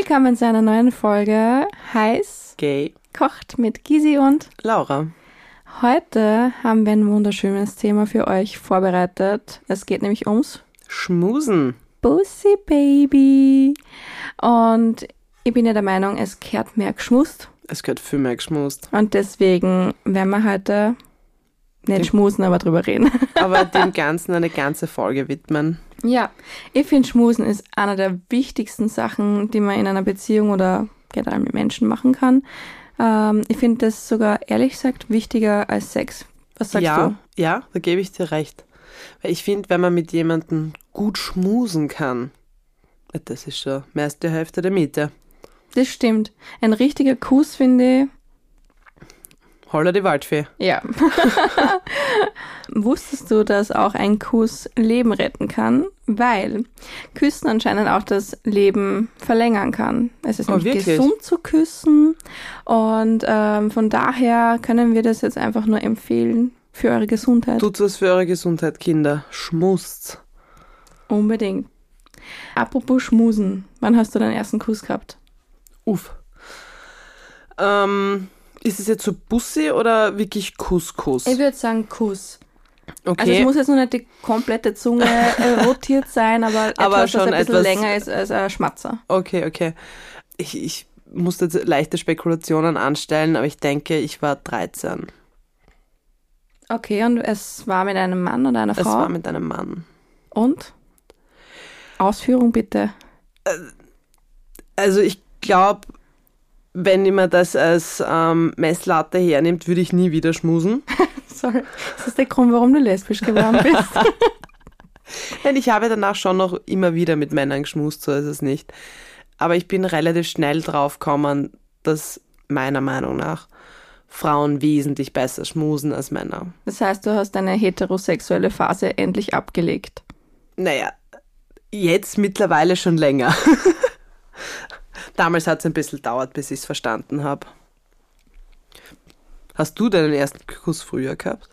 Willkommen zu einer neuen Folge Heiß Gay kocht mit Gisi und Laura. heute haben wir ein wunderschönes Thema für euch vorbereitet. Es geht nämlich ums Schmusen. Pussy Baby. Und ich bin ja der Meinung, es kehrt mehr geschmust. Es gehört viel mehr geschmust. Und deswegen werden wir heute nicht schmusen, aber drüber reden. Aber dem Ganzen eine ganze Folge widmen. Ja, ich finde, Schmusen ist einer der wichtigsten Sachen, die man in einer Beziehung oder generell mit Menschen machen kann. Ähm, ich finde das sogar ehrlich gesagt wichtiger als Sex. Was sagst ja, du? ja, da gebe ich dir recht. Weil ich finde, wenn man mit jemandem gut schmusen kann, das ist schon mehr als die Hälfte der Miete. Das stimmt. Ein richtiger Kuss, finde ich. Holla die Waldfee. Ja. Wusstest du, dass auch ein Kuss Leben retten kann? Weil Küssen anscheinend auch das Leben verlängern kann. Es ist Oh, wirklich? gesund zu küssen und ähm, von daher können wir das jetzt einfach nur empfehlen für eure Gesundheit. Tut was für eure Gesundheit, Kinder. Schmust. Unbedingt. Apropos Schmusen, wann hast du deinen ersten Kuss gehabt? Uff. Ähm, ist es jetzt so Bussi oder wirklich Kuss-Kuss? Ich würde sagen Kuss. Also es Okay. muss jetzt noch nicht die komplette Zunge äh, rotiert sein, aber, Aber etwas, schon was ein bisschen etwas- länger ist als ein Schmatzer. Okay, okay. Ich, ich musste jetzt leichte Spekulationen anstellen, aber ich denke, ich war 13. Okay, und es war mit einem Mann oder einer Es Frau? war mit einem Mann. und? Ausführung bitte. Also ich glaube, wenn jemand das als ähm, Messlatte hernimmt, würde ich nie wieder schmusen. Sorry. Das ist der Grund, warum du lesbisch geworden bist. Denn ich habe danach schon noch immer wieder mit Männern geschmust, so ist es nicht. Aber ich bin relativ schnell drauf gekommen, dass meiner Meinung nach Frauen wesentlich besser schmusen als Männer. Das heißt, du hast deine heterosexuelle Phase endlich abgelegt. Naja, jetzt mittlerweile schon länger. Damals hat es ein bisschen gedauert, bis ich es verstanden habe. Hast du deinen ersten Kuss früher gehabt?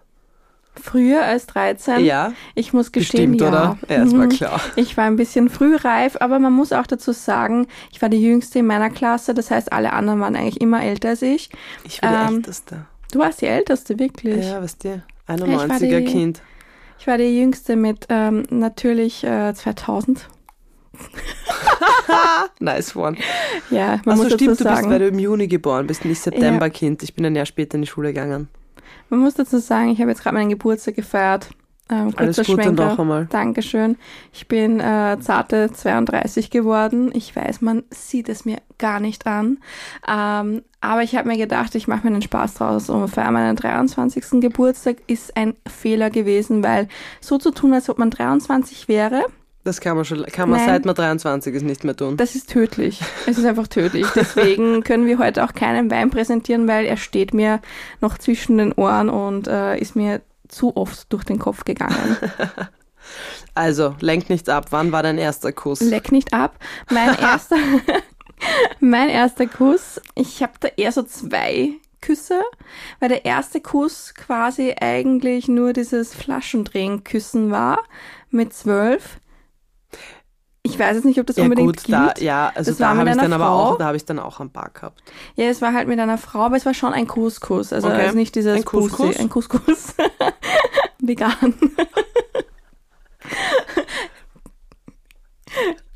Früher als 13? Ja, Ich muss gestehen, bestimmt, ja. oder? Ja, das war Mhm. klar. Ich war ein bisschen frühreif, aber man muss auch dazu sagen, ich war die Jüngste in meiner Klasse, das heißt, alle anderen waren eigentlich immer älter als ich. Ich war die Ähm, Älteste. Du warst die Älteste, wirklich. Ja, was dir? war 91er die- Kind. Ich war die Jüngste mit ähm, natürlich äh, 2000. Nice one. Ja, man Achso, muss dazu stimmt, du bist, sagen, weil du im Juni geboren bist, nicht September-Kind. Ich bin ein Jahr später in die Schule gegangen. man muss dazu sagen, ich habe jetzt gerade meinen Geburtstag gefeiert. Ähm, Alles Gute Schwenker. noch einmal. Dankeschön. Ich bin äh, zarte 32 geworden. Ich weiß, man sieht es mir gar nicht an. Ähm, aber ich habe mir gedacht, ich mache mir einen Spaß draus und feiere meinen 23. Geburtstag ist ein Fehler gewesen, weil so zu tun, als ob man 23 wäre, Das kann man schon, kann man Nein. seit man 23 ist nicht mehr tun. das ist tödlich. Es ist einfach tödlich. Deswegen können wir heute auch keinen Wein präsentieren, weil er steht mir noch zwischen den Ohren und äh, ist mir zu oft durch den Kopf gegangen. Also, lenk nichts ab. Wann war dein erster Kuss? Leck nicht ab. Mein erster, mein erster Kuss, ich habe da eher so zwei Küsse, weil der erste Kuss quasi eigentlich nur dieses Flaschendrehen-Küssen war mit zwölf. Ich weiß jetzt nicht, ob das ja unbedingt gut, da, gilt. ja, also Das da habe ich dann aber Frau. auch, da habe ich dann auch ein paar gehabt. Ja, es war halt mit einer Frau, aber es war schon ein Kusskuss. Also, Okay. also nicht dieses Ein Couscous? Pussy, ein Couscous. Vegan.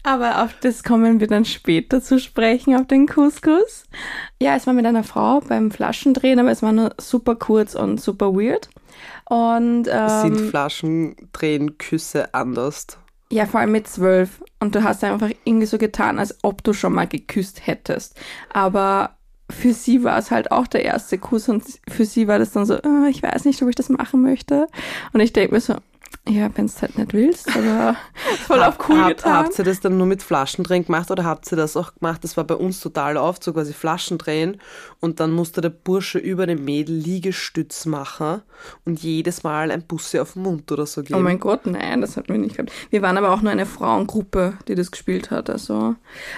aber auf das kommen wir dann später zu sprechen, auf den Couscous. Ja, es war mit einer Frau beim Flaschendrehen, aber es war nur super kurz und super weird. Und Sind ähm, Flaschendrehen Küsse anders? Ja, vor allem mit zwölf. Und du hast einfach irgendwie so getan, als ob du schon mal geküsst hättest. Aber für sie war es halt auch der erste Kuss und für sie war das dann so, ah, ich weiß nicht, ob ich das machen möchte. Und ich denke mir so, ja, wenn es halt nicht willst, aber voll auf cool Hab- getan. Habt ihr das dann nur mit Flaschendrehen gemacht oder habt ihr das auch gemacht? Das war bei uns total oft, so quasi Flaschendrehen und dann musste der Bursche über dem Mädel Liegestütz machen und jedes Mal ein Busse auf den Mund oder so Oh geben. mein Gott, nein, das hatten wir nicht gehabt. Wir waren aber auch nur eine Frauengruppe, die das gespielt hat. Also.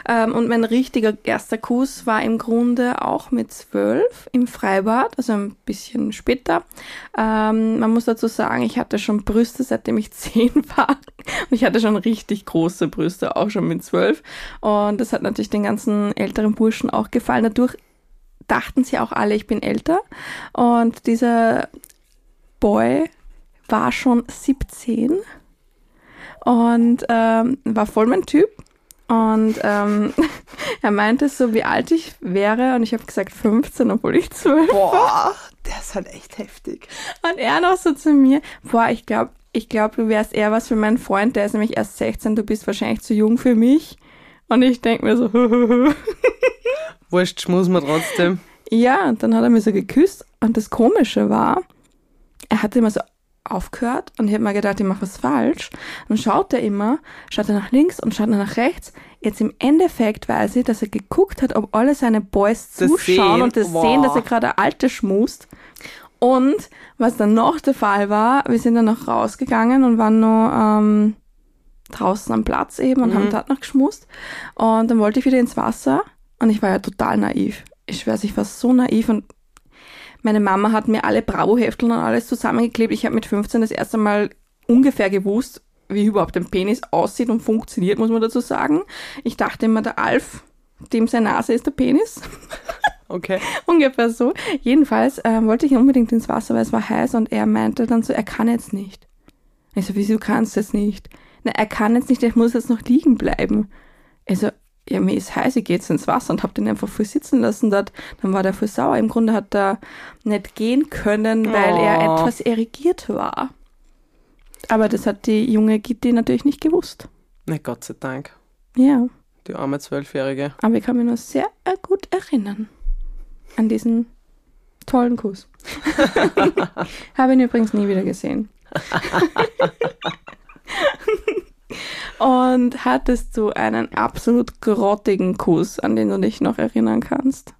Ähm, und mein richtiger erster Kuss war im Grunde auch mit zwölf im Freibad, also ein bisschen später. Ähm, man muss dazu sagen, ich hatte schon Brüste, seit seitdem ich zehn war. Und ich hatte schon richtig große Brüste, auch schon mit zwölf. Und das hat natürlich den ganzen älteren Burschen auch gefallen. Dadurch dachten sie auch alle, ich bin älter. Und dieser Boy war schon 17 und ähm, war voll mein Typ. Und ähm, er meinte so, wie alt ich wäre. Und ich habe gesagt 15, obwohl ich 12 Boah, war. der ist halt echt heftig. Und er noch so zu mir, boah, ich glaube, ich glaube, du wärst eher was für meinen Freund, der ist nämlich erst 16, du bist wahrscheinlich zu jung für mich. Und ich denk mir so, Wurscht, schmus man trotzdem. ja, und dann hat er mir so geküsst. Und das Komische war, er hat immer so aufgehört und ich habe mir gedacht, ich mache was falsch. Dann schaut er immer, schaut er nach links und schaut er nach rechts. Jetzt im Endeffekt weiß ich, dass er geguckt hat, ob alle seine Boys Das zuschauen sehen, und das wow. sehen, dass er gerade alte schmust. Und was dann noch der Fall war, wir sind dann noch rausgegangen und waren nur ähm, draußen am Platz eben und haben dort noch geschmust. Und dann wollte ich wieder ins Wasser und ich war ja total naiv. Ich schwör's, ich war so naiv und meine Mama hat mir alle Bravo-Heftel und alles zusammengeklebt. Ich habe mit 15 das erste Mal ungefähr gewusst, wie überhaupt ein Penis aussieht und funktioniert, muss man dazu sagen. Ich dachte immer, der Alf, dem seine Nase ist der Penis. Okay. Ungefähr so. Jedenfalls ähm, wollte ich unbedingt ins Wasser, weil es war heiß und er meinte dann so, er kann jetzt nicht. Ich so, wieso kannst du jetzt nicht? Na, er kann jetzt nicht, er muss jetzt noch liegen bleiben. Also, ja, mir ist heiß, ich geh jetzt ins Wasser und hab den einfach voll sitzen lassen dort. Dann war der voll sauer. Im Grunde hat er nicht gehen können, weil er Oh. etwas irrigiert war. Aber das hat die junge Gitti natürlich nicht gewusst. Na Gott sei Dank. Ja, Die arme Zwölfjährige. aber ich kann mich nur sehr äh, gut erinnern an diesen tollen Kuss. Habe ihn übrigens nie wieder gesehen. Und hattest du einen absolut grottigen Kuss, an den du dich noch erinnern kannst?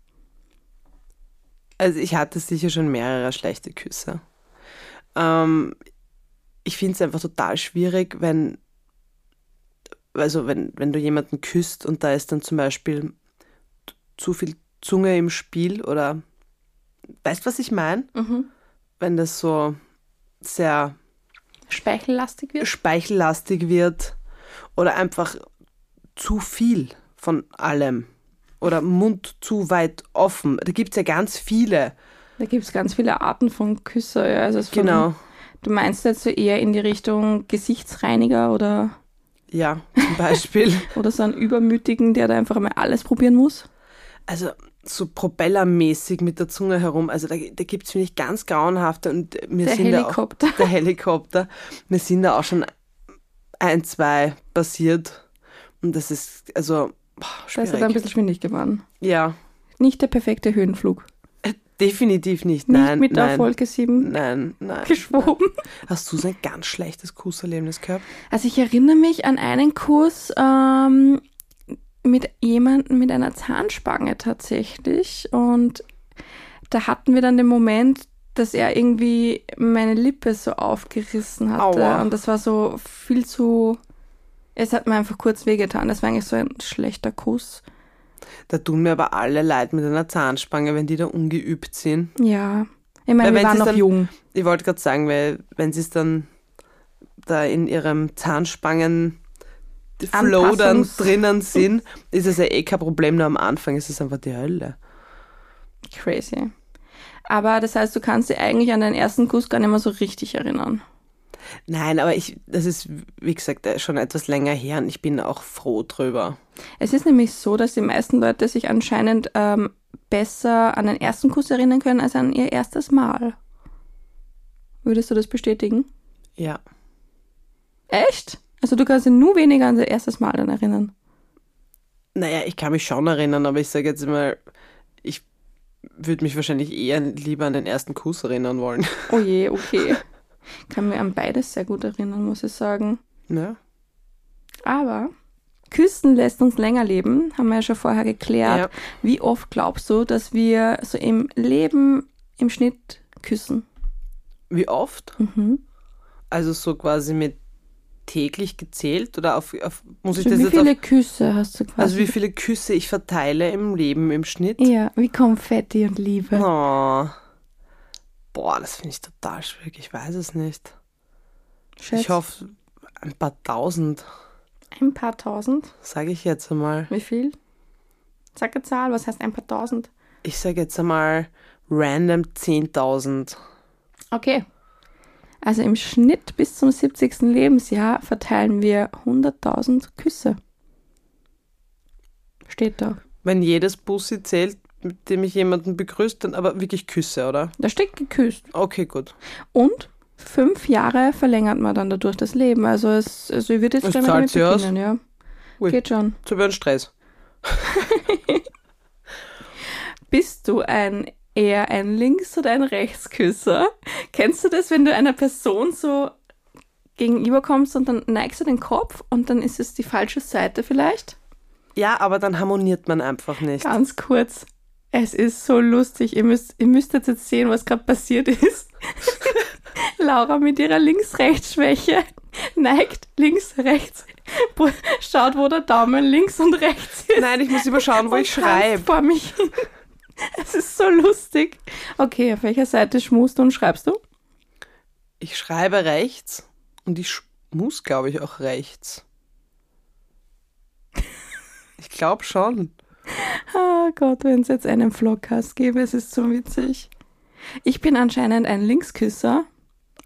Also ich hatte sicher schon mehrere schlechte Küsse. Ähm, ich finde es einfach total schwierig, wenn, also wenn, wenn du jemanden küsst und da ist dann zum Beispiel zu viel Zunge im Spiel oder weißt was ich meine? Wenn das so sehr Speichellastig wird? speichellastig wird oder einfach zu viel von allem oder Mund zu weit offen. Da gibt es ja ganz viele. Da gibt es ganz viele Arten von Küsse. Ja. Also von, Genau. Du meinst jetzt so eher in die Richtung Gesichtsreiniger oder, Ja, zum Beispiel. oder so einen Übermütigen, der da einfach mal alles probieren muss? also so propellermäßig mit der Zunge herum. Also da, da gibt es, finde ich, ganz grauenhafte und mir Der sind Helikopter. Da auch, der Helikopter. Mir sind da auch schon ein, zwei passiert. Und das ist, also, boah, Da ist er ein bisschen schwindig geworden. Ja, Nicht der perfekte Höhenflug. äh, definitiv nicht. Nicht Nein, mit nein. auf Wolke 7 Nein, nein. geschwoben. Hast du so ein ganz schlechtes Kusserlebnis gehabt? Also ich erinnere mich an einen Kuss ähm, mit jemandem mit einer Zahnspange tatsächlich. Und da hatten wir dann den Moment, dass er irgendwie meine Lippe so aufgerissen hatte. Aua. Und das war so viel zu... Es hat mir einfach kurz wehgetan. Das war eigentlich so ein schlechter Kuss. Da tun mir aber alle leid mit einer Zahnspange, wenn die da ungeübt sind. Ja. Ich meine, Weil wir wenn waren noch dann- jung. Ich wollte gerade sagen, weil wenn sie es dann da in ihrem Zahnspangen Flow dann drinnen sind, ist es ja eh kein Problem, nur am Anfang ist es einfach die Hölle. Crazy. Aber das heißt, du kannst dich eigentlich an deinen ersten Kuss gar nicht mehr so richtig erinnern. Nein, aber ich, das ist, wie gesagt, äh, schon etwas länger her und ich bin auch froh drüber. Es ist nämlich so, dass die meisten Leute sich anscheinend ähm, besser an den ersten Kuss erinnern können als an ihr erstes Mal. Würdest du das bestätigen? Ja. Echt? Also du kannst dich nur weniger an dein erstes Mal dann erinnern. Naja, ich kann mich schon erinnern, aber ich sage jetzt mal, ich würde mich wahrscheinlich eher lieber an den ersten Kuss erinnern wollen. Oh je, okay. kann mir an beides sehr gut erinnern, muss ich sagen. Ja. Aber Küssen lässt uns länger leben, haben wir ja schon vorher geklärt. Ja. Wie oft glaubst du, dass wir so im Leben im Schnitt küssen? Wie oft? Mhm. Also so quasi mit täglich gezählt oder auf, auf muss ich So, das wie jetzt auf, viele Küsse hast du quasi? also wie viele Küsse ich verteile im Leben im Schnitt? ja, wie Konfetti und Liebe. Oh. Boah, das finde ich total schwierig. Ich weiß es nicht. Schätz. Ich hoffe, ein paar tausend, Ein paar tausend. sage ich jetzt einmal. Wie viel? Sag eine Zahl, was heißt ein paar tausend? Ich sage jetzt einmal random 10.000. Okay. Also im Schnitt bis zum 70. Lebensjahr verteilen wir 100.000 Küsse. Steht da. Wenn jedes Bussi zählt, mit dem ich jemanden begrüßt, dann aber wirklich Küsse, oder? Da steht geküsst. Okay, gut. Und fünf Jahre verlängert man dann dadurch das Leben. Also es also ich würde jetzt gleich damit sich aus. beginnen, ja. Ui. Geht schon. Zu über den Stress. Bist du ein eher ein Links- oder ein Rechtsküsser? Kennst du das, wenn du einer Person so gegenüber kommst und dann neigst du den Kopf und dann ist es die falsche Seite vielleicht? Ja, aber dann harmoniert man einfach nicht. Ganz kurz. Es ist so lustig. Ihr müsst, ihr müsst jetzt, sehen, was gerade passiert ist. Laura mit ihrer Links-Rechts-Schwäche neigt links-rechts, schaut, wo der Daumen links und rechts ist. Nein, ich muss immer schauen, wo ich schreibe. vor mich hin. Es ist so lustig. Okay, auf welcher Seite schmust du und schreibst du? Ich schreibe rechts und ich muss, glaube ich, auch rechts. Ich glaube schon. Ah Gott, wenn es jetzt einen Vlogcast gäbe, es ist so witzig. Ich bin anscheinend ein Linksküsser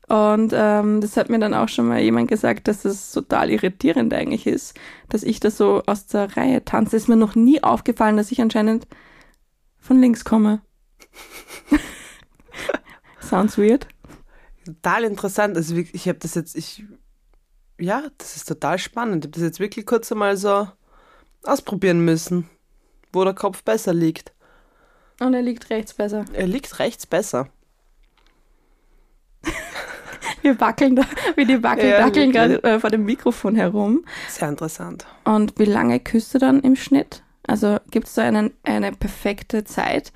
und ähm, das hat mir dann auch schon mal jemand gesagt, dass es total irritierend eigentlich ist, dass ich da so aus der Reihe tanze. Ist mir noch nie aufgefallen, dass ich anscheinend von links komme. Sounds weird. Total interessant. Also ich habe das jetzt, ich, ja, das ist total spannend. Ich habe das jetzt wirklich kurz einmal so ausprobieren müssen, wo der Kopf besser liegt. Und er liegt rechts besser. Er liegt rechts besser. Wir wackeln da, wie die Wackel, Ja, wackeln gerade äh, vor dem Mikrofon herum. Sehr interessant. Und wie lange küsst du dann im Schnitt? Also gibt es da einen, eine perfekte Zeit?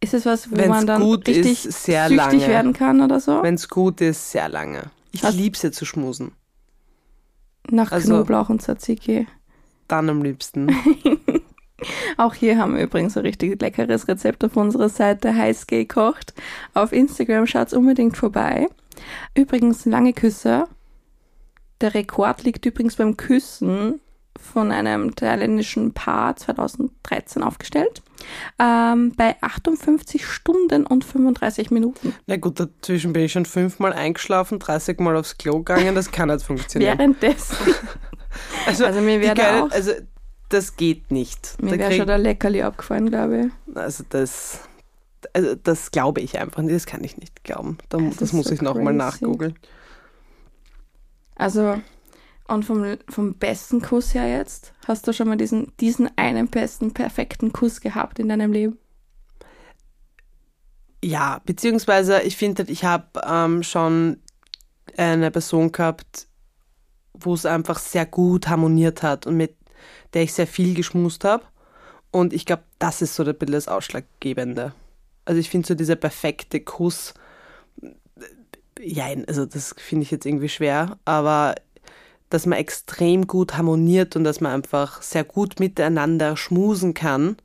Ist es was, wo Wenn's man dann gut richtig ist, sehr süchtig lange. werden kann oder so? Wenn es gut ist, sehr lange. Ich Hast- lieb's ja zu schmusen. Nach also- Knoblauch und Tzatziki. Dann am liebsten. Auch hier haben wir übrigens ein richtig leckeres Rezept auf unserer Seite heiß gekocht. Auf Instagram schaut's unbedingt vorbei. Übrigens lange Küsse. Der Rekord liegt übrigens beim Küssen von einem thailändischen Paar 2013 aufgestellt. Ähm, bei 58 Stunden und 35 Minuten. Na gut, dazwischen bin ich schon fünfmal eingeschlafen, 30 Mal aufs Klo gegangen, das kann nicht funktionieren. Währenddessen. Also, Also mir wäre da auch, also das geht nicht. mir wäre schon der Leckerli abgefallen, glaube ich. also das, also das glaube ich einfach nicht, das kann ich nicht glauben. Da, Das das muss so ich nochmal nachgoogeln. Also, und vom, vom besten Kuss her jetzt, hast du schon mal diesen, diesen einen besten, perfekten Kuss gehabt in deinem Leben? Ja, beziehungsweise ich finde, ich habe ähm, schon eine Person gehabt, wo es einfach sehr gut harmoniert hat und mit der ich sehr viel geschmust habe. Und ich glaube, das ist so ein bisschen das Ausschlaggebende. Also ich finde so dieser perfekte Kuss, ja, also das finde ich jetzt irgendwie schwer, aber dass man extrem gut harmoniert und dass man einfach sehr gut miteinander schmusen kann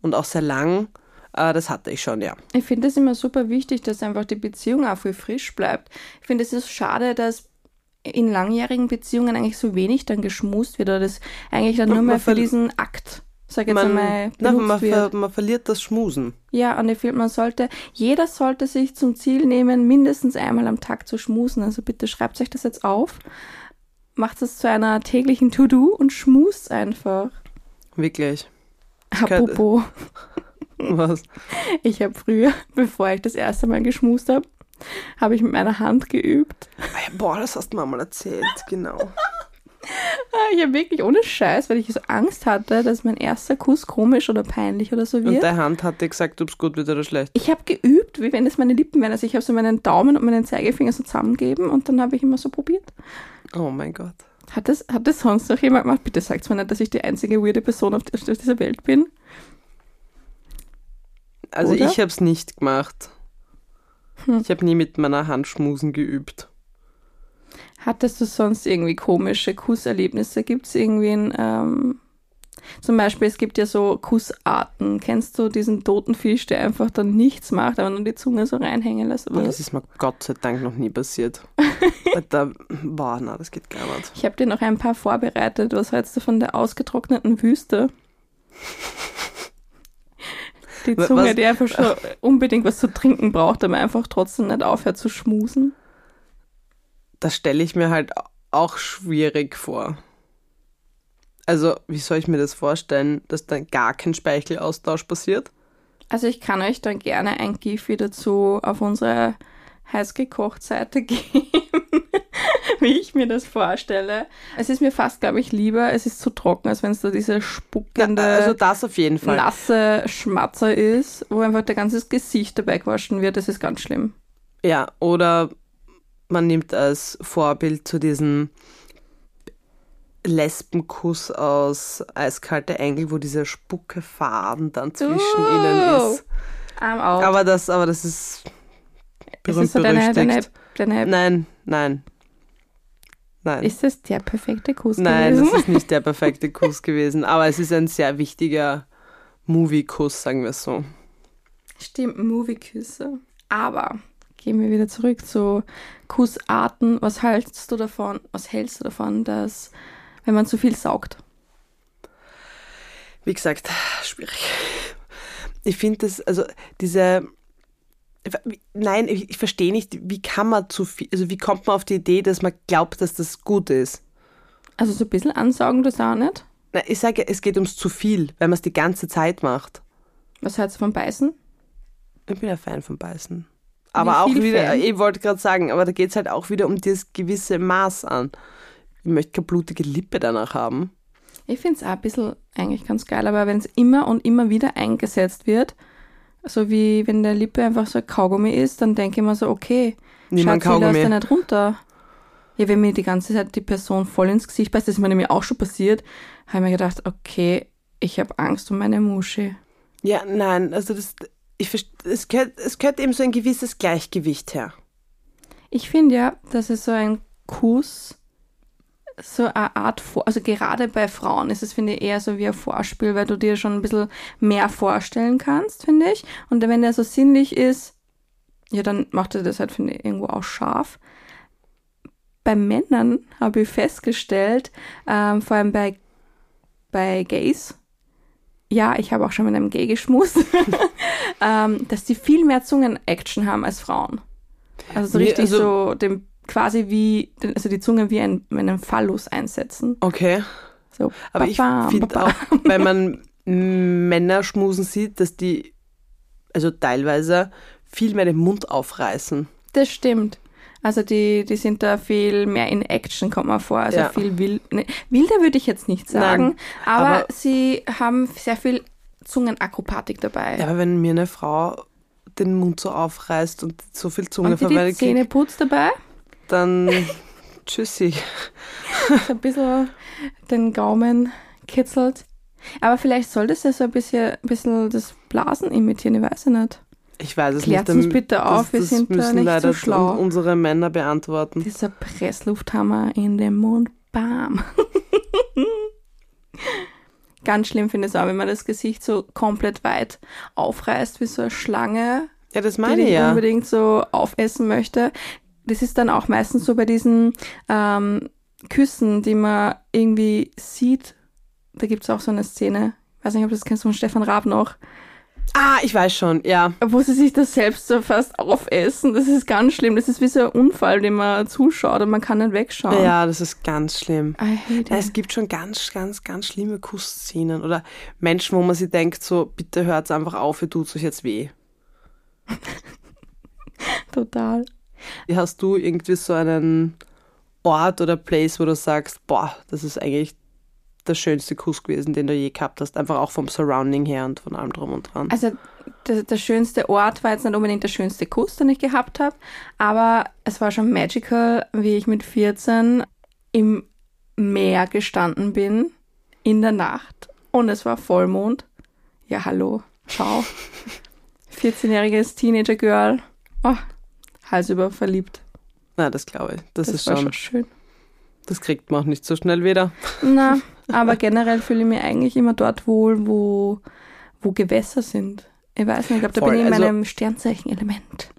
und auch sehr lang, äh, das hatte ich schon, ja. Ich finde es immer super wichtig, dass einfach die Beziehung auch viel frisch bleibt. Ich finde es ist schade, dass in langjährigen Beziehungen eigentlich so wenig dann geschmust wird oder das eigentlich dann nur mehr für diesen Akt, sag jetzt man, einmal, na, man, wird. ver, man verliert das Schmusen. Ja, und ich finde, man sollte, jeder sollte sich zum Ziel nehmen, mindestens einmal am Tag zu schmusen. Also bitte schreibt euch das jetzt auf. Macht es zu einer täglichen To-Do und schmust einfach. Wirklich. kann- Apropos, Was? ich habe früher, bevor ich das erste Mal geschmust habe, habe ich mit meiner Hand geübt. Ah Boah, das hast du mir mal erzählt, genau. Ah, Ich habe wirklich ohne Scheiß, weil ich so Angst hatte, dass mein erster Kuss komisch oder peinlich oder so Und wird. deine Hand hat dir gesagt, ob es gut wird oder schlecht. Ich habe geübt, wie wenn es meine Lippen wären. Also ich habe so meinen Daumen und meinen Zeigefinger so zusammengegeben und dann habe ich immer so probiert. Oh mein Gott. Hat das, hat das sonst noch jemand gemacht? Bitte sagt mir nicht, dass ich die einzige weirde Person auf, auf dieser Welt bin. Also Oder? ich habe es nicht gemacht. Hm. Ich habe nie mit meiner Hand schmusen geübt. Hattest du sonst irgendwie komische Kusserlebnisse? Gibt es irgendwie ein, ähm, Zum Beispiel, es gibt ja so Kussarten. Kennst du diesen toten Fisch, der einfach dann nichts macht, aber nur die Zunge so reinhängen lässt? Und das ist mir Gott sei Dank noch nie passiert. da, boah, na, das geht gar nicht. Ich habe dir noch ein paar vorbereitet. Was hältst du von der ausgetrockneten Wüste? Die Zunge, was? die einfach schon unbedingt was zu trinken braucht, aber einfach trotzdem nicht aufhört zu schmusen. Das stelle ich mir halt auch schwierig vor. Also, wie soll ich mir das vorstellen, dass dann gar kein Speichelaustausch passiert? Also, ich kann euch dann gerne ein GIF wieder dazu auf unsere heißgekocht-Seite geben, wie ich mir das vorstelle. Es ist mir fast, glaube ich, lieber, es ist zu trocken, als wenn es da diese spuckende, ja, also das auf jeden Fall. nasse Schmatzer ist, wo einfach der ganze Gesicht dabei gewaschen wird. Das ist ganz schlimm. Ja, oder man nimmt als Vorbild zu diesem Lesbenkuss aus Eiskalte Engel, wo dieser Spuckefaden dann zwischen uh, ihnen ist. Aber das, aber das ist berühmt ist so deine, deine, deine Nein, nein. Nein. Ist das der perfekte Kuss nein, gewesen? Nein, das ist nicht der perfekte Kuss gewesen. Aber es ist ein sehr wichtiger Movie-Kuss, sagen wir so. Stimmt, Movie-Küsse. Aber gehen wir wieder zurück zu Kussarten. Was hältst du davon? Was hältst du davon, dass wenn man zu viel saugt? Wie gesagt, schwierig. Ich finde das, also diese, nein, ich, ich verstehe nicht, wie kann man zu viel, also wie kommt man auf die Idee, dass man glaubt, dass das gut ist? Also so ein bisschen ansaugen, das auch nicht? Nein, ich sage, es geht ums zu viel, weil man es die ganze Zeit macht. Was hältst du vom Beißen? Ich bin ein Fan vom Beißen. Aber auch wieder, Fan? ich wollte gerade sagen, aber da geht es halt auch wieder um das gewisse Maß an. Ich möchte keine blutige Lippe danach haben. Ich finde es auch ein bisschen eigentlich ganz geil, aber wenn es immer und immer wieder eingesetzt wird, so wie wenn der Lippe einfach so ein Kaugummi ist, dann denke ich mir so, okay, Niemand Schatzi, lass da nicht runter. Ja, wenn mir die ganze Zeit die Person voll ins Gesicht beißt, das ist mir nämlich auch schon passiert, habe ich mir gedacht, okay, ich habe Angst um meine Muschi. Ja, nein, also das, ich, es, gehört, es gehört eben so ein gewisses Gleichgewicht her. Ich finde ja, dass es so ein Kuss so eine Art, Vor also gerade bei Frauen ist es, finde ich, eher so wie ein Vorspiel, weil du dir schon ein bisschen mehr vorstellen kannst, finde ich. Und wenn der so sinnlich ist, ja, dann macht er das halt, finde ich, irgendwo auch scharf. Bei Männern habe ich festgestellt, ähm, vor allem bei, bei Gays, ja, ich habe auch schon mit einem Gay geschmust, ähm, dass die viel mehr Zungen-Action haben als Frauen. Also so richtig also, so dem quasi wie, also die Zunge wie ein, einen Phallus einsetzen. Okay. So, Aber ich finde auch, wenn man Männer schmusen sieht, dass die also teilweise viel mehr den Mund aufreißen. Das stimmt. Also die, die sind da viel mehr in Action, kommt man vor. Also ja. viel wild, ne, wilder würde ich jetzt nicht sagen, Nein, aber, aber, sie haben sehr viel Zungenakrobatik dabei. Ja, aber wenn mir eine Frau den Mund so aufreißt und so viel Zunge und die verwendet. Die Zähne putzt dabei? Dann tschüssi. ein bisschen den Gaumen kitzelt. Aber vielleicht soll das ja so ein bisschen, ein bisschen das Blasen imitieren, ich weiß nicht. Ich weiß es Klärt nicht. uns bitte auf, das, wir sind müssen da nicht leider so schlau. unsere Männer beantworten. Dieser Presslufthammer in den Mund, bam. Ganz schlimm finde ich es auch, wenn man das Gesicht so komplett weit aufreißt, wie so eine Schlange. Ja, das meine die ich ja. unbedingt so aufessen möchte. Das ist dann auch meistens so bei diesen ähm, Küssen, die man irgendwie sieht. Da gibt es auch so eine Szene, ich weiß nicht, ob du das kennst von Stefan Raab noch, Ah, ich weiß schon, ja. Wo sie sich das selbst so fast aufessen. Das ist ganz schlimm. Das ist wie so ein Unfall, den man zuschaut und man kann nicht wegschauen. Ja, das ist ganz schlimm. Ja, es gibt schon ganz, ganz, ganz schlimme Kussszenen oder Menschen, wo man sich denkt, so, bitte hört einfach auf, ihr tut euch jetzt weh. Total. Hast du irgendwie so einen Ort oder Place, wo du sagst, boah, das ist eigentlich der schönste Kuss gewesen, den du je gehabt hast? Einfach auch vom Surrounding her und von allem drum und dran. Also der, der schönste Ort war jetzt nicht unbedingt der schönste Kuss, den ich gehabt habe, aber es war schon magical, wie ich mit 14 im Meer gestanden bin in der Nacht und es war Vollmond. Ja, hallo, ciao. 14-jähriges Teenager-Girl. Oh, Hals über verliebt. Na, das glaube ich. Das, das ist schon, schon schön. Das kriegt man auch nicht so schnell wieder. Na, Aber generell fühle ich mich eigentlich immer dort wohl, wo, wo Gewässer sind. Ich weiß nicht, ich glaube, da Voll, bin ich in also- meinem Sternzeichen-Element.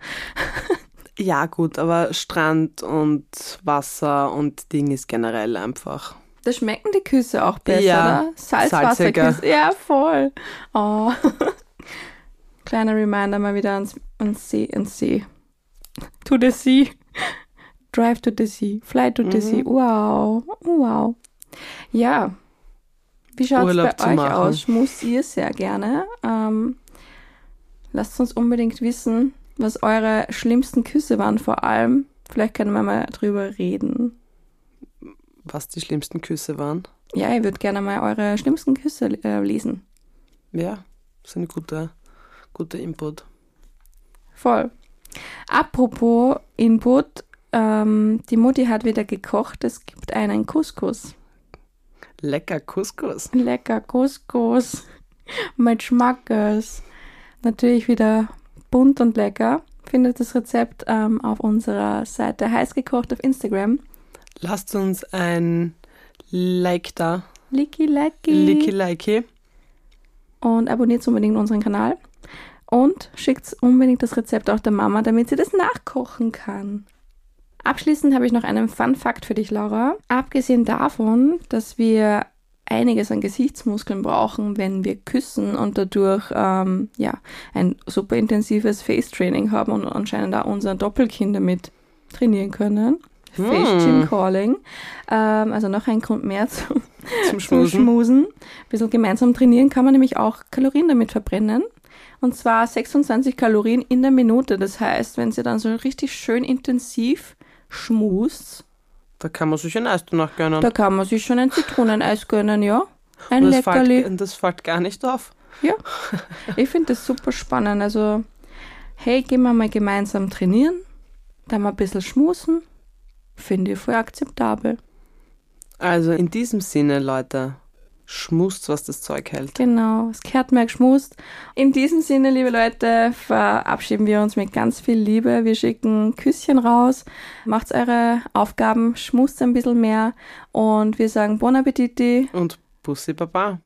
Ja, gut, aber Strand und Wasser und Ding ist generell einfach. Da schmecken die Küsse auch besser, Ja, oder? Salzwasserküsse. Ja, voll. Oh. Kleiner Reminder mal wieder ans, ans See, ans See. To the sea. Drive to the sea. Fly to the Mhm. sea. Wow. Wow. Ja. Wie schaut es bei euch machen. aus? Schmust ihr sehr gerne? Ähm, lasst uns unbedingt wissen, was eure schlimmsten Küsse waren vor allem. Vielleicht können wir mal drüber reden. Was die schlimmsten Küsse waren. Ja, ich würde gerne mal eure schlimmsten Küsse äh, lesen. Ja, das ist ein guter, guter Input. Voll. Apropos Input, ähm, die Mutti hat wieder gekocht. Es gibt einen Couscous. Lecker Couscous. Lecker Couscous mit Schmackes. Natürlich wieder bunt und lecker. Findet das Rezept ähm, auf unserer Seite heiß gekocht auf Instagram. Lasst uns ein Like da. Licky Licky. Licky Likey. Und abonniert unbedingt unseren Kanal. Und schickt unbedingt das Rezept auch der Mama, damit sie das nachkochen kann. Abschließend habe ich noch einen Fun Fact für dich, Laura. Abgesehen davon, dass wir einiges an Gesichtsmuskeln brauchen, wenn wir küssen und dadurch ähm, ja, ein super intensives Face-Training haben und anscheinend auch unser Doppelkind damit trainieren können. Hm. Face Gym Calling. Ähm, also noch ein Grund mehr zum, Zum zum Schmusen. Schmusen. Ein bisschen gemeinsam trainieren kann man nämlich auch Kalorien damit verbrennen. Und zwar 26 Kalorien in der Minute. Das heißt, wenn sie dann so richtig schön intensiv schmust, Da kann man sich ein Eis danach gönnen. da kann man sich schon ein Zitroneneis gönnen, ja. Ein Und das, Leckerli. fällt, das fällt gar nicht auf. Ja. Ich finde das super spannend. Also, hey, gehen wir mal gemeinsam trainieren, dann mal ein bisschen schmusen. Finde ich voll akzeptabel. Also in diesem Sinne, Leute, schmust, was das Zeug hält. Genau, es kehrt mehr geschmust. In diesem Sinne, liebe Leute, verabschieden wir uns mit ganz viel Liebe. Wir schicken Küsschen raus. Macht eure Aufgaben, schmust ein bisschen mehr und wir sagen Bon Appetit. Und Bussi Baba.